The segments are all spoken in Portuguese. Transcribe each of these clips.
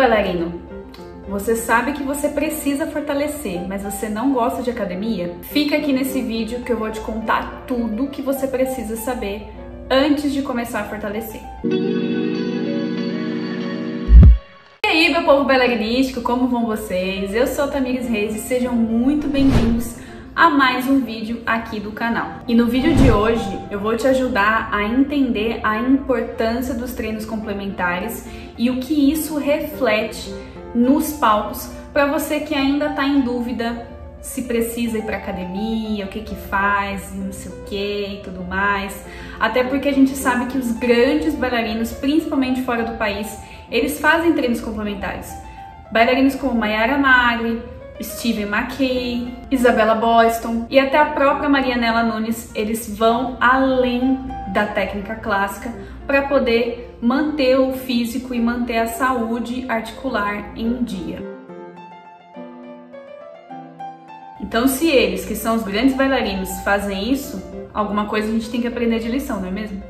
bailarino, você sabe que você precisa fortalecer, mas você não gosta de academia? Fica aqui nesse vídeo que eu vou te contar tudo que você precisa saber antes de começar a fortalecer. E aí, meu povo bailarinístico, como vão vocês? Eu sou Tamires Reis e sejam muito bem-vindos a mais um vídeo aqui do canal. E no vídeo de hoje eu vou te ajudar a entender a importância dos treinos complementares e o que isso reflete nos palcos para você que ainda está em dúvida se precisa ir para academia, o que que faz, não sei o que e tudo mais. Até porque a gente sabe que os grandes bailarinos, principalmente fora do país, eles fazem treinos complementares. Bailarinos como Mayara Magri, Steven McKay, Isabella Boston e até a própria Marianela Nunes, eles vão além da técnica clássica para poder manter o físico e manter a saúde articular em dia. Então, se eles, que são os grandes bailarinos, fazem isso, alguma coisa a gente tem que aprender de lição, não é mesmo?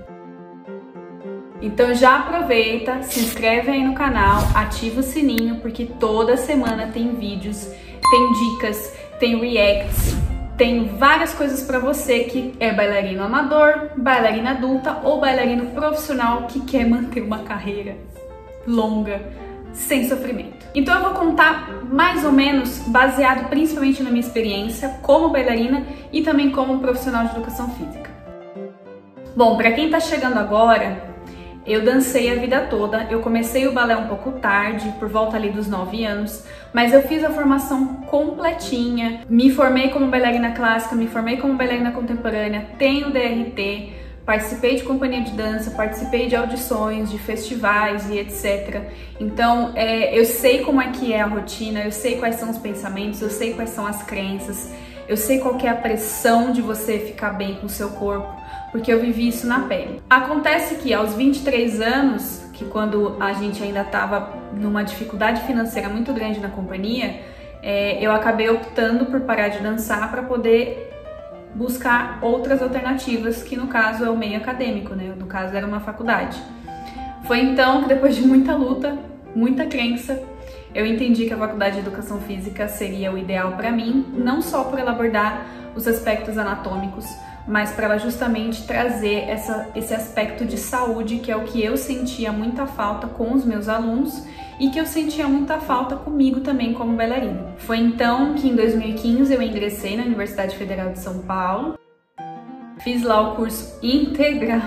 Então já aproveita, se inscreve aí no canal, ativa o sininho, porque toda semana tem vídeos, tem dicas, tem reacts, tem várias coisas para você que é bailarino amador, bailarina adulta ou bailarino profissional que quer manter uma carreira longa sem sofrimento. Então eu vou contar mais ou menos baseado principalmente na minha experiência como bailarina e também como profissional de educação física. Bom, para quem está chegando agora, eu dancei a vida toda, eu comecei o balé um pouco tarde, por volta ali dos 9 anos, mas eu fiz a formação completinha, me formei como bailarina clássica, me formei como bailarina contemporânea, tenho DRT, participei de companhia de dança, participei de audições, de festivais e etc. Então, é, eu sei como é que é a rotina, eu sei quais são os pensamentos, eu sei quais são as crenças, eu sei qual é a pressão de você ficar bem com o seu corpo, porque eu vivi isso na pele. Acontece que aos 23 anos, que quando a gente ainda estava numa dificuldade financeira muito grande na companhia, é, eu acabei optando por parar de dançar para poder buscar outras alternativas, que no caso é o meio acadêmico, né? No caso era uma faculdade. Foi então que depois de muita luta, muita crença, eu entendi que a faculdade de educação física seria o ideal para mim, não só por ela abordar os aspectos anatômicos, mas para ela justamente trazer essa, esse aspecto de saúde, que é o que eu sentia muita falta com os meus alunos e que eu sentia muita falta comigo também como bailarina. Foi então que em 2015 eu ingressei na Universidade Federal de São Paulo, fiz lá o curso integral,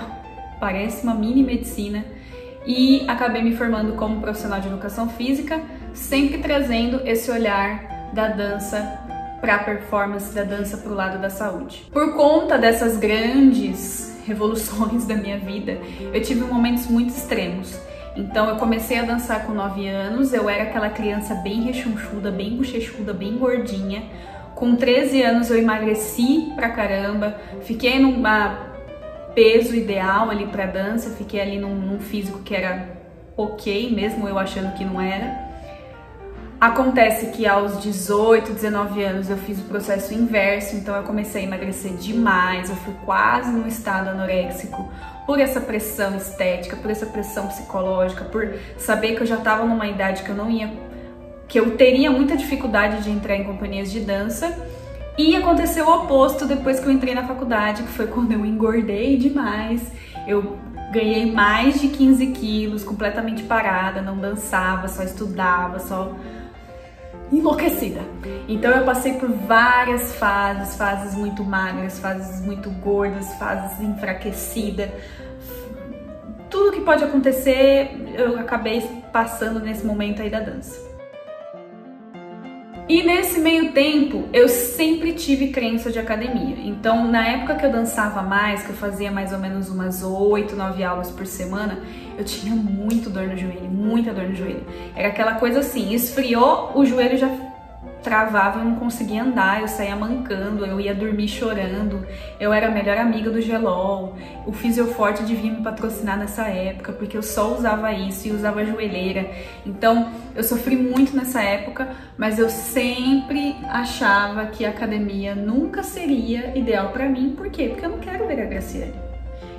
parece uma mini medicina, e acabei me formando como profissional de educação física, sempre trazendo esse olhar da dança para a performance, da dança para o lado da saúde. Por conta dessas grandes revoluções da minha vida, eu tive momentos muito extremos. Então eu comecei a dançar com 9 anos, eu era aquela criança bem rechonchuda, bem bochechuda, bem gordinha. Com 13 anos eu emagreci pra caramba, fiquei num peso ideal ali pra dança, fiquei ali num, num físico que era ok, mesmo eu achando que não era. Acontece que aos 18, 19 anos eu fiz o processo inverso, então eu comecei a emagrecer demais, eu fui quase no estado anoréxico por essa pressão estética, por essa pressão psicológica, por saber que eu já estava numa idade que eu não ia, que eu teria muita dificuldade de entrar em companhias de dança. E aconteceu o oposto depois que eu entrei na faculdade, que foi quando eu engordei demais. Eu ganhei mais de 15 quilos, completamente parada, não dançava, só estudava, só enlouquecida. Então eu passei por várias fases, fases muito magras, fases muito gordas, fases enfraquecida. Tudo que pode acontecer, eu acabei passando nesse momento aí da dança. E nesse meio tempo, eu sempre tive crença de academia. Então, na época que eu dançava mais, que eu fazia mais ou menos umas 8, 9 aulas por semana, eu tinha muito dor no joelho, muita dor no joelho. Era aquela coisa assim, esfriou, o joelho já travava, eu não conseguia andar, eu saía mancando, eu ia dormir chorando, eu era a melhor amiga do Gelol, o Fisioforte devia me patrocinar nessa época, porque eu só usava isso e usava joelheira, então eu sofri muito nessa época, mas eu sempre achava que a academia nunca seria ideal para mim, por quê? Porque eu não quero ver a Graciele.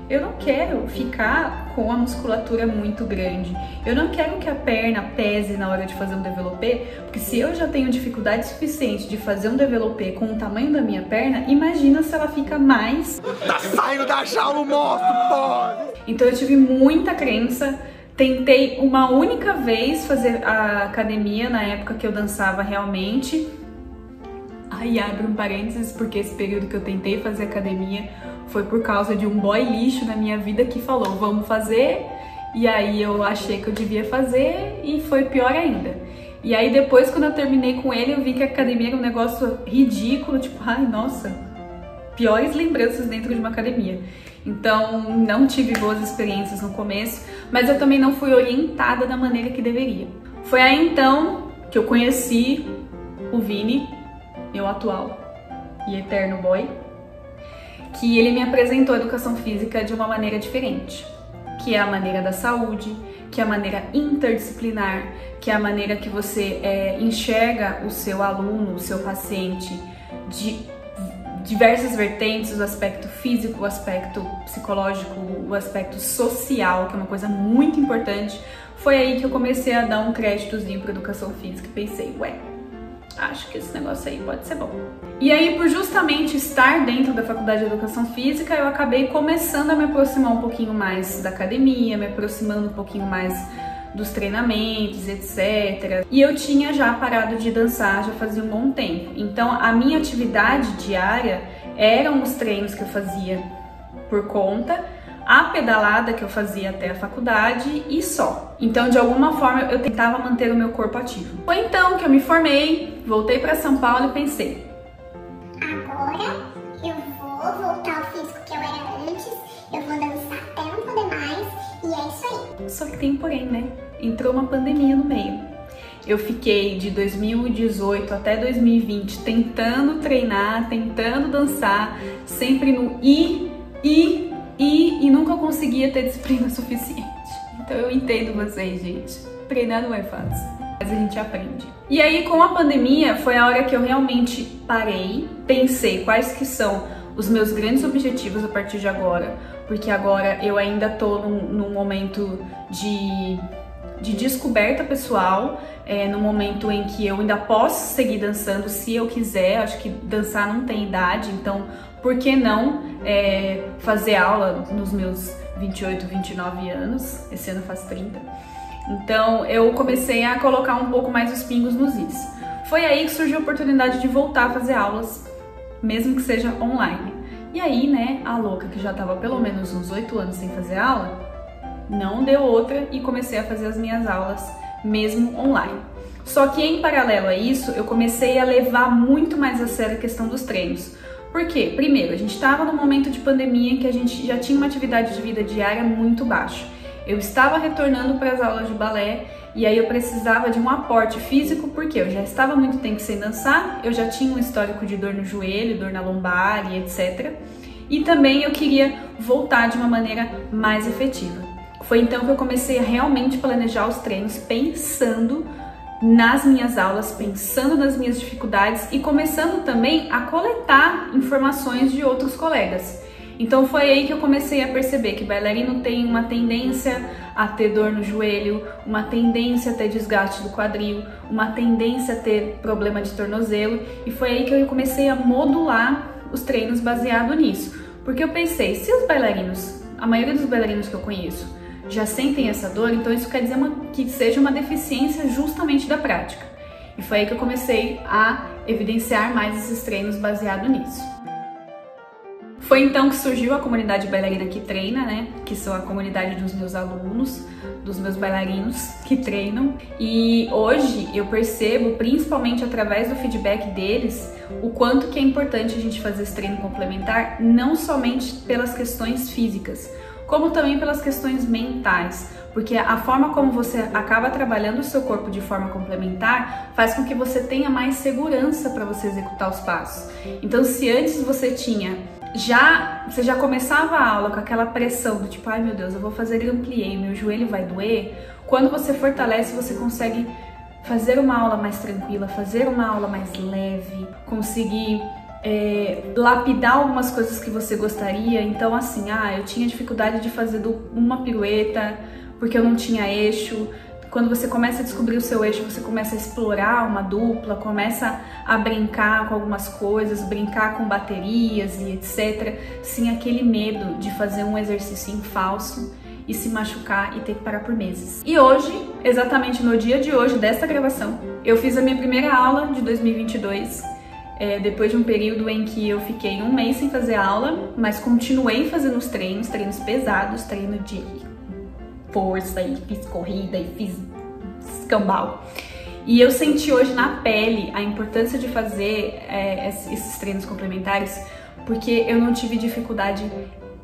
Eu não quero ficar com a musculatura muito grande. Eu não quero que a perna pese na hora de fazer um developé, porque se eu já tenho dificuldade suficiente de fazer um developé com o tamanho da minha perna, imagina se ela fica mais. Tá saindo da jaula o monstro, pô! Então eu tive muita crença. Tentei uma única vez fazer a academia na época que eu dançava realmente. Aí abre um parênteses, porque esse período que eu tentei fazer academia foi por causa de um boy lixo na minha vida que falou, vamos fazer. E aí eu achei que eu devia fazer e foi pior ainda. E aí depois, quando eu terminei com ele, eu vi que a academia era um negócio ridículo, tipo, ai, nossa, piores lembranças dentro de uma academia. Então, não tive boas experiências no começo, mas eu também não fui orientada da maneira que deveria. Foi aí então que eu conheci o Vini, meu atual e eterno boy, que ele me apresentou a educação física de uma maneira diferente, que é a maneira da saúde, que é a maneira interdisciplinar, que é a maneira que você é, enxerga o seu aluno, o seu paciente de diversas vertentes, o aspecto físico, o aspecto psicológico, o aspecto social, que é uma coisa muito importante. Foi aí que eu comecei a dar um créditozinho para educação física e pensei, ué, acho que esse negócio aí pode ser bom. E aí, por justamente estar dentro da faculdade de educação física, eu acabei começando a me aproximar um pouquinho mais da academia, me aproximando um pouquinho mais dos treinamentos, etc. E eu tinha já parado de dançar já fazia um bom tempo. Então, a minha atividade diária eram os treinos que eu fazia por conta a pedalada que eu fazia até a faculdade e só. Então, de alguma forma, eu tentava manter o meu corpo ativo. Foi então que eu me formei, voltei para São Paulo e pensei: agora eu vou voltar ao físico que eu era antes, eu vou dançar até não poder mais e é isso aí. Só que tem porém, né? Entrou uma pandemia no meio. Eu fiquei de 2018 até 2020 tentando treinar, tentando dançar, sempre no i, i, e, e nunca conseguia ter disciplina suficiente. Então eu entendo vocês, gente. Treinar não é fácil, mas a gente aprende. E aí, com a pandemia, foi a hora que eu realmente parei, pensei quais que são os meus grandes objetivos a partir de agora, porque agora eu ainda tô num, num momento de, de descoberta pessoal, é, no momento em que eu ainda posso seguir dançando se eu quiser, acho que dançar não tem idade, então por que não é, fazer aula nos meus 28, 29 anos? Esse ano faz 30. Então eu comecei a colocar um pouco mais os pingos nos is. Foi aí que surgiu a oportunidade de voltar a fazer aulas, mesmo que seja online. E aí, né, a louca que já estava pelo menos uns 8 anos sem fazer aula, não deu outra e comecei a fazer as minhas aulas mesmo online. Só que em paralelo a isso, eu comecei a levar muito mais a sério a questão dos treinos. Por quê? Primeiro, a gente estava num momento de pandemia em que a gente já tinha uma atividade de vida diária muito baixa. Eu estava retornando para as aulas de balé e aí eu precisava de um aporte físico porque eu já estava muito tempo sem dançar, eu já tinha um histórico de dor no joelho, dor na lombar e etc. E também eu queria voltar de uma maneira mais efetiva. Foi então que eu comecei a realmente planejar os treinos pensando nas minhas aulas, pensando nas minhas dificuldades e começando também a coletar informações de outros colegas. Então foi aí que eu comecei a perceber que bailarino tem uma tendência a ter dor no joelho, uma tendência a ter desgaste do quadril, uma tendência a ter problema de tornozelo, e foi aí que eu comecei a modular os treinos baseado nisso. Porque eu pensei, se os bailarinos, a maioria dos bailarinos que eu conheço, já sentem essa dor, então isso quer dizer uma, que seja uma deficiência justamente da prática. E foi aí que eu comecei a evidenciar mais esses treinos baseado nisso. Foi então que surgiu a comunidade bailarina que treina, né? Que são a comunidade dos meus alunos, dos meus bailarinos que treinam. E hoje eu percebo, principalmente através do feedback deles, o quanto que é importante a gente fazer esse treino complementar, não somente pelas questões físicas, como também pelas questões mentais, porque a forma como você acaba trabalhando o seu corpo de forma complementar faz com que você tenha mais segurança para você executar os passos. Então, se antes você tinha já você já começava a aula com aquela pressão do tipo, ai meu Deus, eu vou fazer ampliei, meu joelho vai doer. Quando você fortalece, você consegue fazer uma aula mais tranquila, fazer uma aula mais leve, conseguir é, lapidar algumas coisas que você gostaria. Então, assim, ah, eu tinha dificuldade de fazer uma pirueta porque eu não tinha eixo. Quando você começa a descobrir o seu eixo, você começa a explorar uma dupla, começa a brincar com algumas coisas, brincar com baterias e etc. Sem aquele medo de fazer um exercício em falso e se machucar e ter que parar por meses. E hoje, exatamente no dia de hoje desta gravação, eu fiz a minha primeira aula de 2022. É, depois de um período em que eu fiquei um mês sem fazer aula, mas continuei fazendo os treinos, treinos pesados, treino de força e fiz corrida e fiz escambau. E eu senti hoje na pele a importância de fazer é, esses treinos complementares, porque eu não tive dificuldade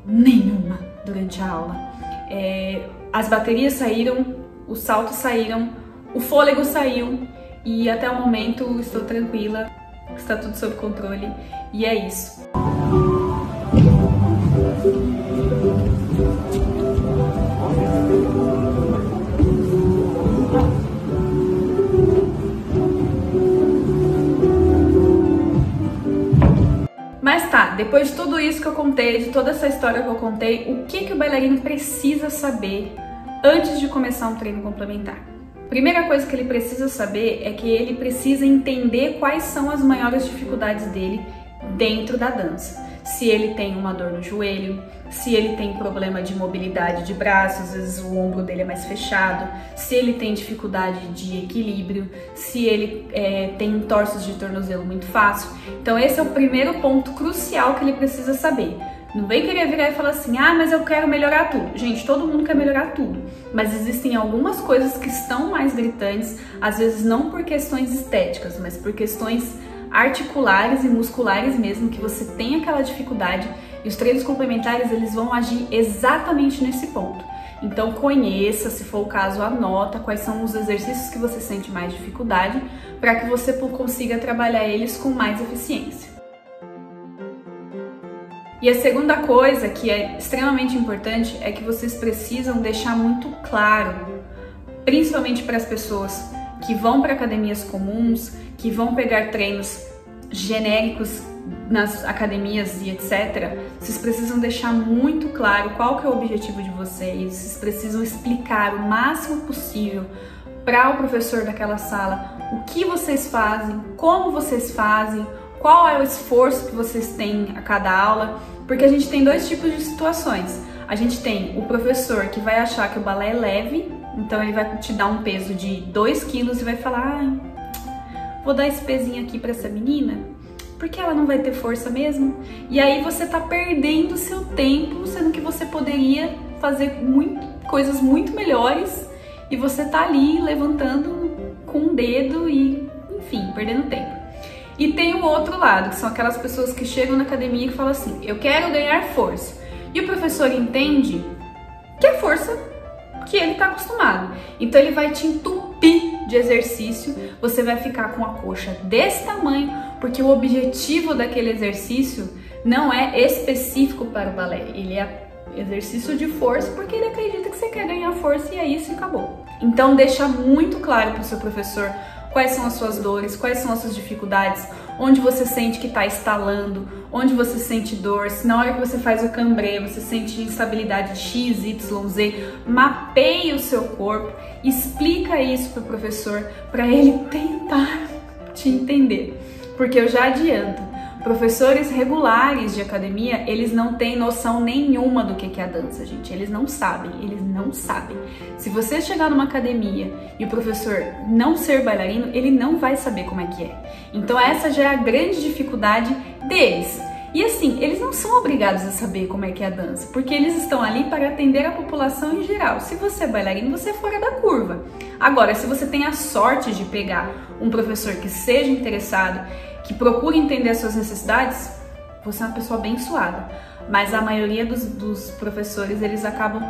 nenhuma durante a aula é, as baterias saíram, os saltos saíram, o fôlego saiu e até o momento estou tranquila, está tudo sob controle e é isso. Mas tá, depois de tudo isso que eu contei, de toda essa história que eu contei, o que, que o bailarino precisa saber antes de começar um treino complementar? Primeira coisa que ele precisa saber é que ele precisa entender quais são as maiores dificuldades dele dentro da dança se ele tem uma dor no joelho, se ele tem problema de mobilidade de braço, às vezes o ombro dele é mais fechado, se ele tem dificuldade de equilíbrio, se ele é, tem entorses de tornozelo muito fácil. Então esse é o primeiro ponto crucial que ele precisa saber. Não vem querer virar e falar assim, ah, mas eu quero melhorar tudo. Gente, todo mundo quer melhorar tudo. Mas existem algumas coisas que estão mais gritantes, às vezes não por questões estéticas, mas por questões articulares e musculares mesmo, que você tem aquela dificuldade e os treinos complementares eles vão agir exatamente nesse ponto. Então conheça, se for o caso, anota quais são os exercícios que você sente mais dificuldade para que você consiga trabalhar eles com mais eficiência. E a segunda coisa que é extremamente importante é que vocês precisam deixar muito claro, principalmente para as pessoas que vão para academias comuns, que vão pegar treinos genéricos nas academias e etc, vocês precisam deixar muito claro qual que é o objetivo de vocês, vocês precisam explicar o máximo possível para o professor daquela sala o que vocês fazem, como vocês fazem, qual é o esforço que vocês têm a cada aula, porque a gente tem dois tipos de situações. A gente tem o professor que vai achar que o balé é leve, então ele vai te dar um peso de 2 quilos e vai falar: ah, vou dar esse pezinho aqui para essa menina, porque ela não vai ter força mesmo. E aí você tá perdendo seu tempo, sendo que você poderia fazer muito, coisas muito melhores e você tá ali levantando com o um dedo e, enfim, perdendo tempo. E tem o outro lado, que são aquelas pessoas que chegam na academia e falam assim: eu quero ganhar força. E o professor entende que é força que ele está acostumado. Então ele vai te entupir de exercício, você vai ficar com a coxa desse tamanho, porque o objetivo daquele exercício não é específico para o balé, ele é exercício de força porque ele acredita que você quer ganhar força e é isso e acabou. Então deixa muito claro para o seu professor quais são as suas dores, quais são as suas dificuldades, onde você sente que está estalando, onde você sente dor, se na hora que você faz o cambrê você sente instabilidade X, Y, Z, mapeie o seu corpo, explica isso para o professor para ele tentar te entender. Porque eu já adianto, Professores regulares de academia, eles não têm noção nenhuma do que é a dança, gente. Eles não sabem, eles não sabem. Se você chegar numa academia e o professor não ser bailarino, ele não vai saber como é que é. Então essa já é a grande dificuldade deles. E assim, eles não são obrigados a saber como é que é a dança, porque eles estão ali para atender a população em geral. Se você é bailarino, você é fora da curva. Agora, se você tem a sorte de pegar um professor que seja interessado que procura entender as suas necessidades, você é uma pessoa abençoada. Mas a maioria dos, dos professores, eles acabam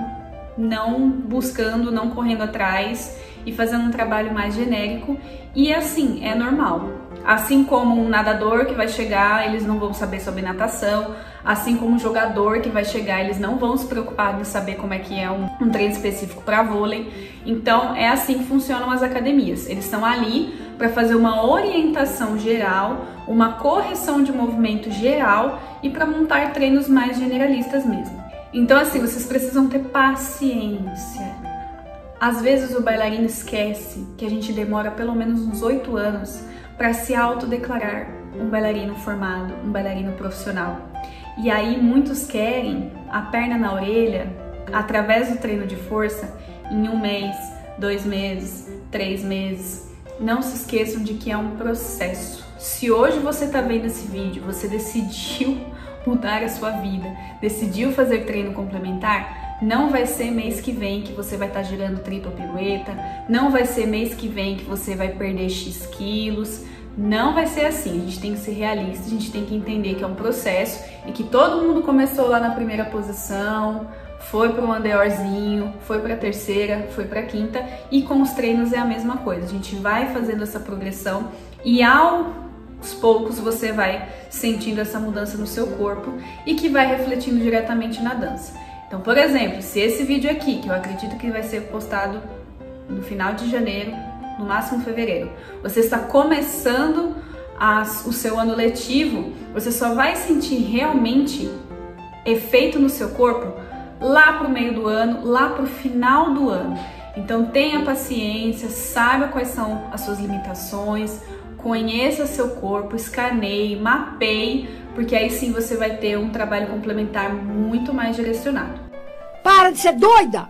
não buscando, não correndo atrás e fazendo um trabalho mais genérico. E assim, é normal. Assim como um nadador que vai chegar, eles não vão saber sobre natação. Assim como um jogador que vai chegar, eles não vão se preocupar em saber como é que é um, um treino específico para vôlei. Então, é assim que funcionam as academias. Eles estão ali para fazer uma orientação geral, uma correção de movimento geral e para montar treinos mais generalistas mesmo. Então, assim, vocês precisam ter paciência. Às vezes o bailarino esquece que a gente demora pelo menos uns oito anos para se autodeclarar um bailarino formado, um bailarino profissional. E aí muitos querem a perna na orelha através do treino de força em um mês, dois meses, três meses. Não se esqueçam de que é um processo. Se hoje você está vendo esse vídeo, você decidiu mudar a sua vida, decidiu fazer treino complementar, não vai ser mês que vem que você vai estar tá girando tripla pirueta, não vai ser mês que vem que você vai perder X quilos, não vai ser assim. A gente tem que ser realista, a gente tem que entender que é um processo e que todo mundo começou lá na primeira posição, foi para o andeorzinho, foi para a terceira, foi para a quinta e com os treinos é a mesma coisa. A gente vai fazendo essa progressão e ao aos poucos você vai sentindo essa mudança no seu corpo e que vai refletindo diretamente na dança. Então, por exemplo, se esse vídeo aqui, que eu acredito que vai ser postado no final de janeiro, no máximo fevereiro, você está começando as, o seu ano letivo, você só vai sentir realmente efeito no seu corpo lá para o meio do ano, lá para o final do ano. Então tenha paciência, saiba quais são as suas limitações, conheça seu corpo, escaneie, mapeie, porque aí sim você vai ter um trabalho complementar muito mais direcionado. Para de ser doida!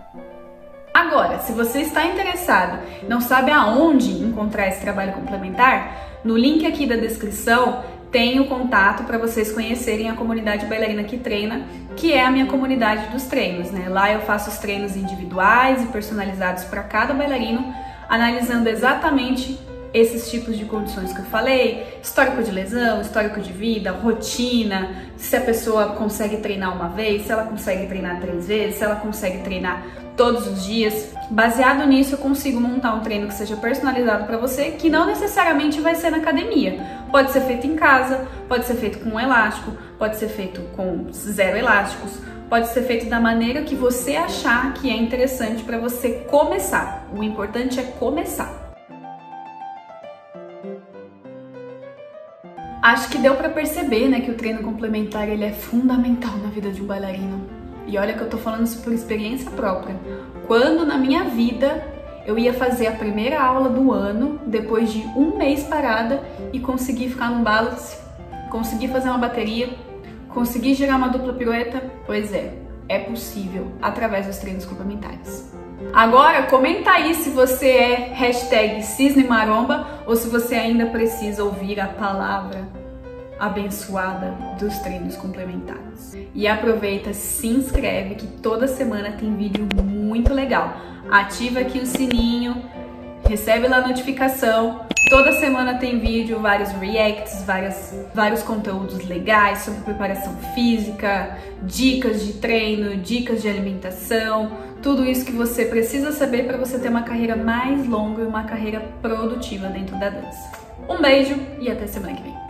Agora, se você está interessado, não sabe aonde encontrar esse trabalho complementar, no link aqui da descrição tem o contato para vocês conhecerem a comunidade bailarina que treina, que é a minha comunidade dos treinos, né? Lá eu faço os treinos individuais e personalizados para cada bailarino, analisando exatamente esses tipos de condições que eu falei, histórico de lesão, histórico de vida, rotina, se a pessoa consegue treinar uma vez, se ela consegue treinar três vezes, se ela consegue treinar todos os dias. Baseado nisso, eu consigo montar um treino que seja personalizado para você, que não necessariamente vai ser na academia. Pode ser feito em casa, pode ser feito com um elástico, pode ser feito com zero elásticos, pode ser feito da maneira que você achar que é interessante para você começar. O importante é começar. Acho que deu para perceber, né, que o treino complementar ele é fundamental na vida de um bailarino. E olha que eu tô falando isso por experiência própria. Quando na minha vida eu ia fazer a primeira aula do ano, depois de um mês parada e conseguir ficar num balance, conseguir fazer uma bateria, conseguir girar uma dupla pirueta, pois é, é possível através dos treinos complementares. Agora, comenta aí se você é hashtag cisne maromba ou se você ainda precisa ouvir a palavra abençoada dos treinos complementares. E aproveita, se inscreve que toda semana tem vídeo muito legal. Ativa aqui o sininho, recebe lá a notificação. Toda semana tem vídeo, vários reacts, várias, vários conteúdos legais sobre preparação física, dicas de treino, dicas de alimentação, tudo isso que você precisa saber para você ter uma carreira mais longa e uma carreira produtiva dentro da dança. Um beijo e até semana que vem.